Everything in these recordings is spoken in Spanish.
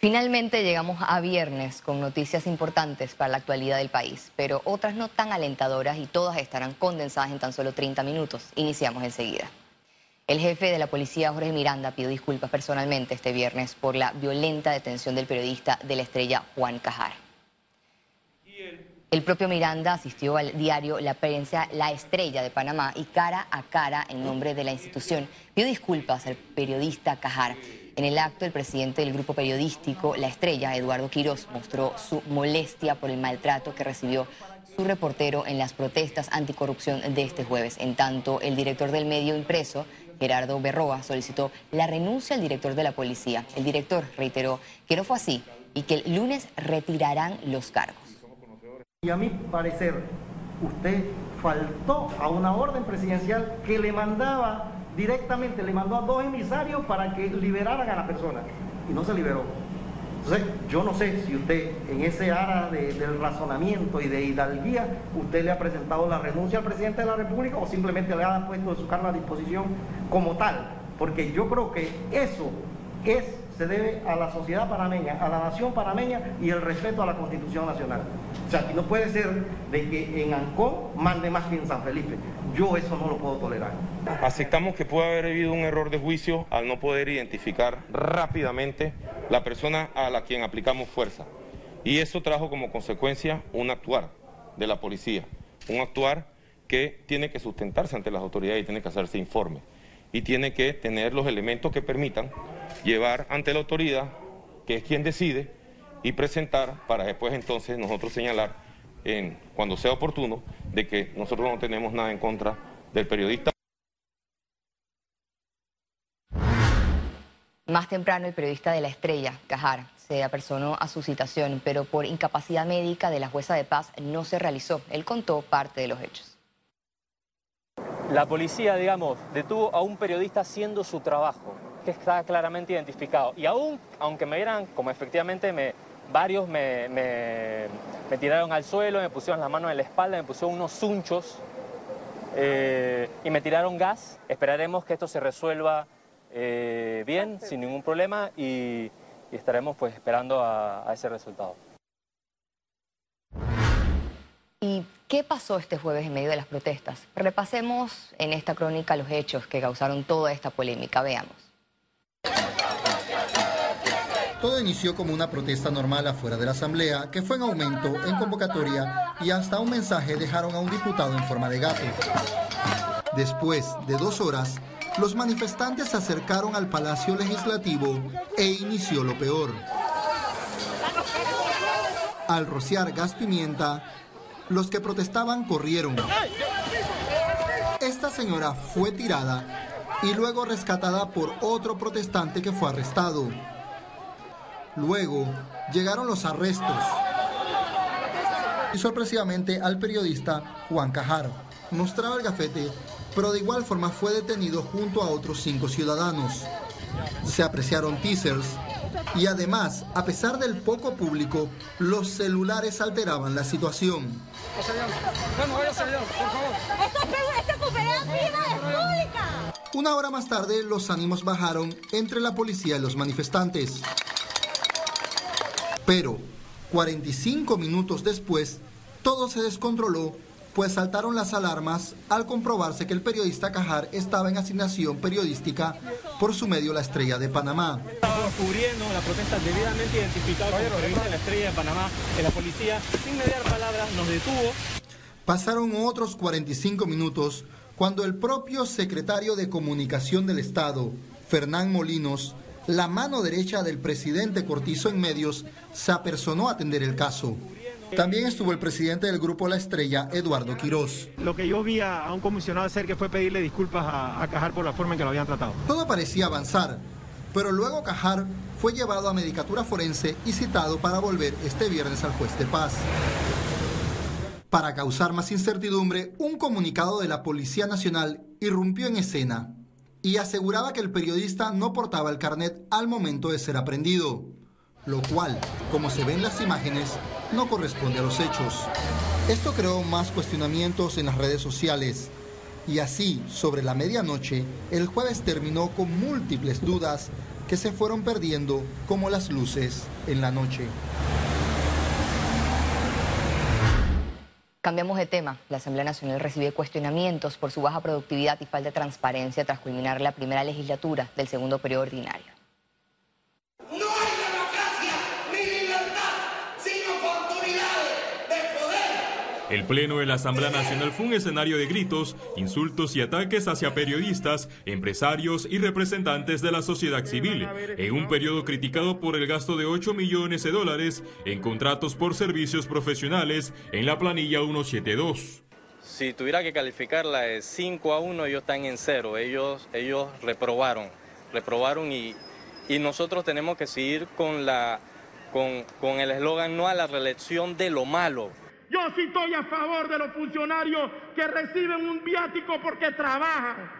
Finalmente llegamos a viernes con noticias importantes para la actualidad del país, pero otras no tan alentadoras y todas estarán condensadas en tan solo 30 minutos. Iniciamos enseguida. El jefe de la policía, Jorge Miranda, pidió disculpas personalmente este viernes por la violenta detención del periodista de la estrella Juan Cajar. El propio Miranda asistió al diario La Prensa La Estrella de Panamá y cara a cara en nombre de la institución pidió disculpas al periodista Cajar en el acto, el presidente del grupo periodístico La Estrella, Eduardo Quirós, mostró su molestia por el maltrato que recibió su reportero en las protestas anticorrupción de este jueves. En tanto, el director del medio impreso, Gerardo Berroa, solicitó la renuncia al director de la policía. El director reiteró que no fue así y que el lunes retirarán los cargos. Y a mi parecer, usted faltó a una orden presidencial que le mandaba directamente le mandó a dos emisarios para que liberaran a la persona y no se liberó. Entonces, yo no sé si usted en ese área del razonamiento y de hidalguía, usted le ha presentado la renuncia al presidente de la República o simplemente le ha puesto su cargo a disposición como tal, porque yo creo que eso es se debe a la sociedad panameña, a la nación panameña y el respeto a la Constitución Nacional. O sea, aquí no puede ser de que en Ancón mande más que en San Felipe. Yo eso no lo puedo tolerar. Aceptamos que puede haber habido un error de juicio al no poder identificar rápidamente la persona a la quien aplicamos fuerza. Y eso trajo como consecuencia un actuar de la policía, un actuar que tiene que sustentarse ante las autoridades y tiene que hacerse informe y tiene que tener los elementos que permitan llevar ante la autoridad, que es quien decide, y presentar para después entonces nosotros señalar, en, cuando sea oportuno, de que nosotros no tenemos nada en contra del periodista. Más temprano, el periodista de La Estrella, Cajar, se apersonó a su citación, pero por incapacidad médica de la jueza de paz no se realizó. Él contó parte de los hechos. La policía, digamos, detuvo a un periodista haciendo su trabajo, que está claramente identificado. Y aún, aunque me vieran, como efectivamente me, varios me, tiraron al suelo, me pusieron las manos en la espalda, me pusieron unos zunchos eh, y me tiraron gas, esperaremos que esto se resuelva eh, bien, sin ningún problema, y, estaremos pues esperando a ese resultado. ¿Y qué pasó este jueves en medio de las protestas? Repasemos en esta crónica los hechos que causaron toda esta polémica. Veamos. Todo inició como una protesta normal afuera de la Asamblea, que fue en aumento, en convocatoria y hasta un mensaje dejaron a un diputado en forma de gato. Después de dos horas, los manifestantes se acercaron al Palacio Legislativo e inició lo peor. Al rociar gas pimienta, los que protestaban corrieron. Esta señora fue tirada y luego rescatada por otro protestante que fue arrestado. Luego llegaron los arrestos y sorpresivamente al periodista Juan Cajaro. Mostraba el gafete, pero de igual forma fue detenido junto a otros cinco ciudadanos. Se apreciaron teasers y además, a pesar del poco público, los celulares alteraban la situación. Una hora más tarde, los ánimos bajaron entre la policía y los manifestantes. Pero, 45 minutos después, todo se descontroló pues saltaron las alarmas al comprobarse que el periodista Cajar estaba en asignación periodística por su medio La Estrella de Panamá. Estábamos cubriendo la protesta debidamente identificada como La Estrella de Panamá, que la policía, sin mediar palabras, nos detuvo. Pasaron otros 45 minutos cuando el propio secretario de Comunicación del Estado, Fernán Molinos, la mano derecha del presidente Cortizo en medios, se apersonó a atender el caso. También estuvo el presidente del grupo La Estrella, Eduardo Quirós. Lo que yo vi a, un comisionado hacer que fue pedirle disculpas a, a Cajar por la forma en que lo habían tratado. Todo parecía avanzar, pero luego Cajar fue llevado a medicatura forense y citado para volver este viernes al juez de paz. Para causar más incertidumbre, un comunicado de la Policía Nacional irrumpió en escena y aseguraba que el periodista no portaba el carnet al momento de ser aprendido lo cual, como se ve en las imágenes, no corresponde a los hechos. Esto creó más cuestionamientos en las redes sociales. Y así, sobre la medianoche, el jueves terminó con múltiples dudas que se fueron perdiendo como las luces en la noche. Cambiamos de tema. La Asamblea Nacional recibe cuestionamientos por su baja productividad y falta de transparencia tras culminar la primera legislatura del segundo periodo ordinario. El pleno de la Asamblea Nacional fue un escenario de gritos, insultos y ataques hacia periodistas, empresarios y representantes de la sociedad civil, en un periodo criticado por el gasto de 8 millones de dólares en contratos por servicios profesionales en la planilla 172. Si tuviera que calificarla de 5 a 1, ellos están en cero, ellos, ellos reprobaron, reprobaron y, y nosotros tenemos que seguir con, la, con, con el eslogan no a la reelección de lo malo. Yo sí estoy a favor de los funcionarios que reciben un viático porque trabajan.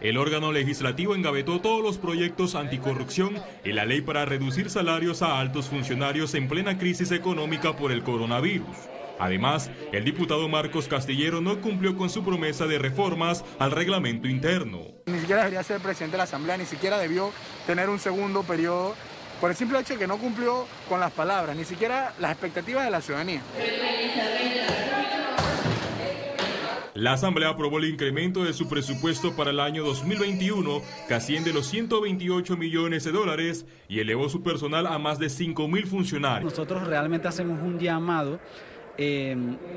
El órgano legislativo engavetó todos los proyectos anticorrupción y la ley para reducir salarios a altos funcionarios en plena crisis económica por el coronavirus. Además, el diputado Marcos Castillero no cumplió con su promesa de reformas al reglamento interno. Ni siquiera debería ser presidente de la Asamblea, ni siquiera debió tener un segundo periodo por el simple hecho de que no cumplió con las palabras, ni siquiera las expectativas de la ciudadanía. La Asamblea aprobó el incremento de su presupuesto para el año 2021, que asciende los 128 millones de dólares, y elevó su personal a más de 5 mil funcionarios. Nosotros realmente hacemos un llamado eh,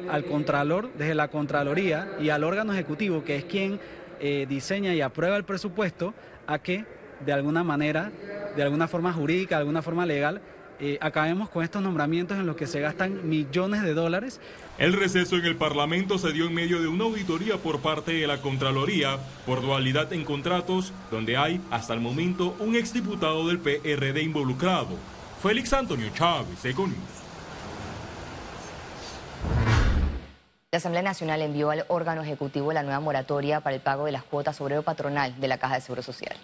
al Contralor, desde la Contraloría, y al órgano ejecutivo, que es quien eh, diseña y aprueba el presupuesto, a que de alguna manera de alguna forma jurídica, de alguna forma legal, eh, acabemos con estos nombramientos en los que se gastan millones de dólares. El receso en el Parlamento se dio en medio de una auditoría por parte de la Contraloría por dualidad en contratos, donde hay hasta el momento un exdiputado del PRD involucrado, Félix Antonio Chávez, Econius. La Asamblea Nacional envió al órgano ejecutivo la nueva moratoria para el pago de las cuotas obrero patronal de la Caja de Seguro Social.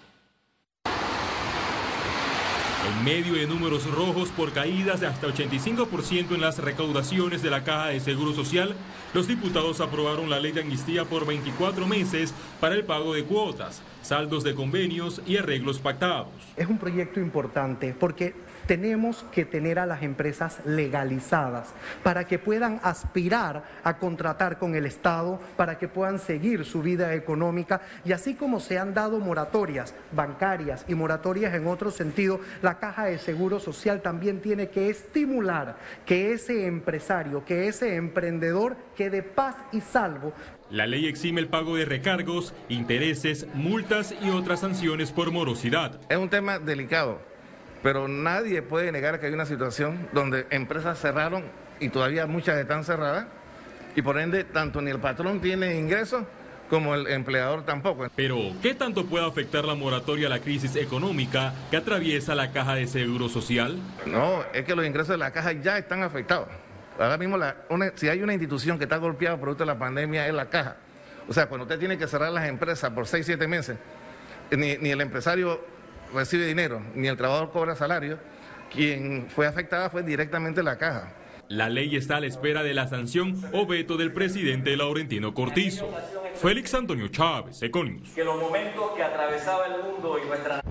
En medio de números rojos por caídas de hasta 85% en las recaudaciones de la Caja de Seguro Social, los diputados aprobaron la ley de amnistía por 24 meses para el pago de cuotas, saldos de convenios y arreglos pactados. Es un proyecto importante porque tenemos que tener a las empresas legalizadas para que puedan aspirar a contratar con el Estado, para que puedan seguir su vida económica y así como se han dado moratorias bancarias y moratorias en otro sentido, la Caja de Seguro Social también tiene que estimular que ese empresario, que ese emprendedor quede paz y salvo la ley exime el pago de recargos, intereses, multas y otras sanciones por morosidad. Es un tema delicado pero nadie puede negar que hay una situación donde empresas cerraron y todavía muchas están cerradas y por ende tanto ni el patrón tiene ingresos como el empleador tampoco. Pero, ¿qué tanto puede afectar la moratoria a la crisis económica que atraviesa la caja de seguro social? No, es que los ingresos de la caja ya están afectados. Ahora mismo, si hay una institución que está golpeada producto de la pandemia, es la caja. O sea, cuando usted tiene que cerrar las empresas por 6, 7 meses, ni, ni el empresario recibe dinero, ni el trabajador cobra salario, quien fue afectada fue directamente la caja. La ley está a la espera de la sanción o veto del presidente Laurentino Cortizo. Félix Antonio Chávez, Econius. Que los momentos que atravesaba el mundo y nuestra...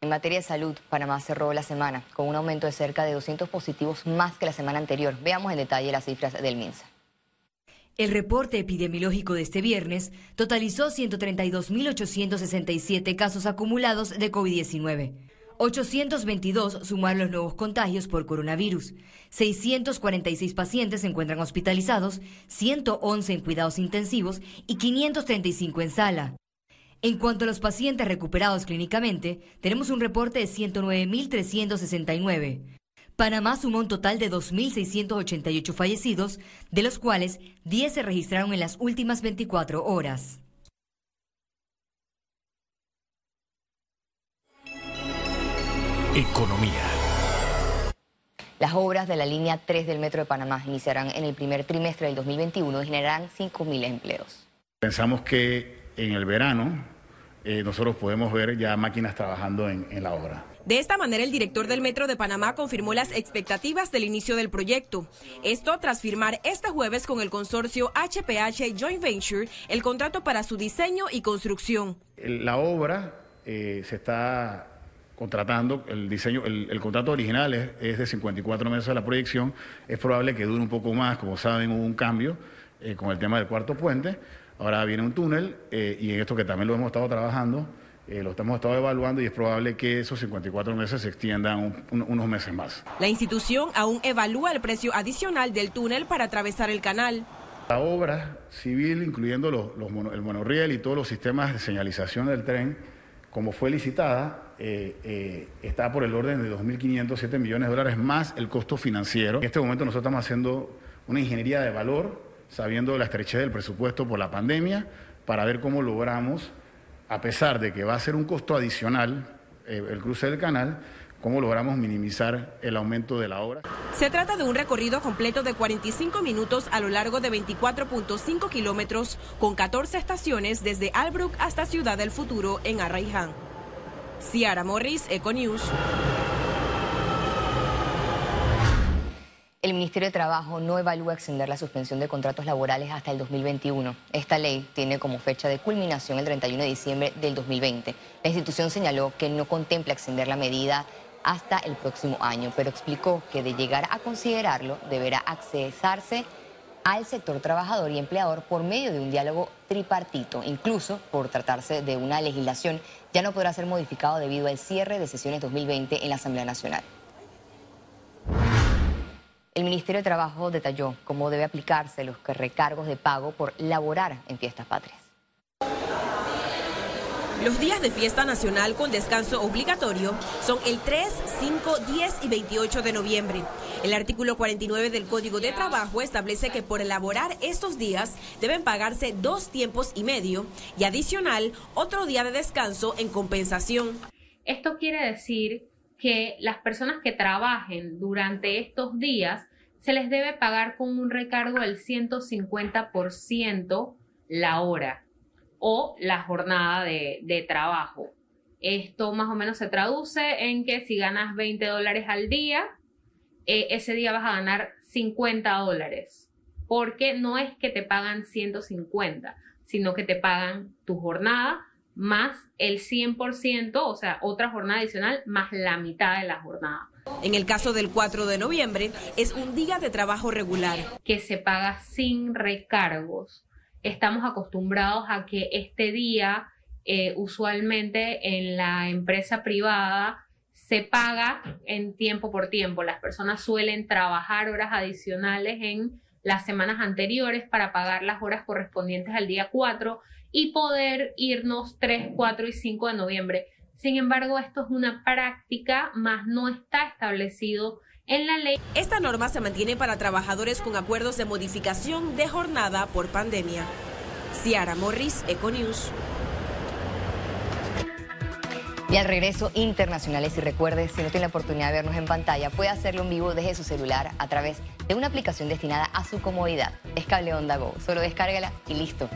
En materia de salud, Panamá cerró la semana con un aumento de cerca de 200 positivos más que la semana anterior. Veamos en detalle las cifras del MINSA. El reporte epidemiológico de este viernes totalizó 132.867 casos acumulados de COVID-19. 822 sumaron los nuevos contagios por coronavirus. 646 pacientes se encuentran hospitalizados, 111 en cuidados intensivos y 535 en sala. En cuanto a los pacientes recuperados clínicamente, tenemos un reporte de 109.369. Panamá sumó un total de 2.688 fallecidos, de los cuales 10 se registraron en las últimas 24 horas. Economía. Las obras de la línea 3 del Metro de Panamá iniciarán en el primer trimestre del 2021 y generarán 5.000 empleos. Pensamos que en el verano eh, nosotros podemos ver ya máquinas trabajando en la obra. De esta manera, el director del Metro de Panamá confirmó las expectativas del inicio del proyecto. Esto tras firmar este jueves con el consorcio HPH Joint Venture el contrato para su diseño y construcción. La obra eh, se está contratando, el diseño, el, contrato original es, de 54 meses de la proyección, es probable que dure un poco más, como saben hubo un cambio eh, con el tema del cuarto puente, ahora viene un túnel eh, y en esto que también lo hemos estado trabajando, eh, lo hemos estado evaluando y es probable que esos 54 meses se extiendan unos meses más. La institución aún evalúa el precio adicional del túnel para atravesar el canal. La obra civil, incluyendo los, el monorriel y todos los sistemas de señalización del tren, como fue licitada, eh, eh, está por el orden de 2.507 millones de dólares más el costo financiero. En este momento nosotros estamos haciendo una ingeniería de valor, sabiendo la estrechez del presupuesto por la pandemia, para ver cómo logramos a pesar de que va a ser un costo adicional eh, el cruce del canal, ¿Cómo logramos minimizar el aumento de la obra? Se trata de un recorrido completo de 45 minutos a lo largo de 24.5 kilómetros, con 14 estaciones desde Albrook hasta Ciudad del Futuro en Arraiján. Ciara Morris, Econews. El Ministerio de Trabajo no evalúa extender la suspensión de contratos laborales hasta el 2021. Esta ley tiene como fecha de culminación el 31 de diciembre del 2020. La institución señaló que no contempla extender la medida hasta el próximo año, pero explicó que de llegar a considerarlo deberá accesarse al sector trabajador y empleador por medio de un diálogo tripartito. Incluso por tratarse de una legislación, ya no podrá ser modificado debido al cierre de sesiones 2020 en la Asamblea Nacional. El Ministerio de Trabajo detalló cómo debe aplicarse los recargos de pago por laborar en fiestas patrias. Los días de fiesta nacional con descanso obligatorio son el 3, 5, 10 y 28 de noviembre. El artículo 49 del Código de Trabajo establece que por elaborar estos días deben pagarse dos tiempos y medio y adicional otro día de descanso en compensación. Esto quiere decir que las personas que trabajen durante estos días se les debe pagar con un recargo del 150% la hora o la jornada de, trabajo. Esto más o menos se traduce en que si ganas 20 dólares al día, eh, ese día vas a ganar 50 dólares, porque no es que te pagan 150, sino que te pagan tu jornada más el 100%, o sea, otra jornada adicional, más la mitad de la jornada. En el caso del 4 de noviembre, es un día de trabajo regular. Que se paga sin recargos. Estamos acostumbrados a que este día, eh, usualmente en la empresa privada, se paga en tiempo por tiempo. Las personas suelen trabajar horas adicionales en las semanas anteriores para pagar las horas correspondientes al día 4 y poder irnos 3, 4 y 5 de noviembre. Sin embargo, esto es una práctica, más no está establecido en la ley. Esta norma se mantiene para trabajadores con acuerdos de modificación de jornada por pandemia. Ciara Morris, Econews. Y al regreso, internacionales. Y recuerde, si no tiene la oportunidad de vernos en pantalla, puede hacerlo en vivo desde su celular a través de una aplicación destinada a su comodidad. Es Cable Onda Go. Solo descárgala y listo.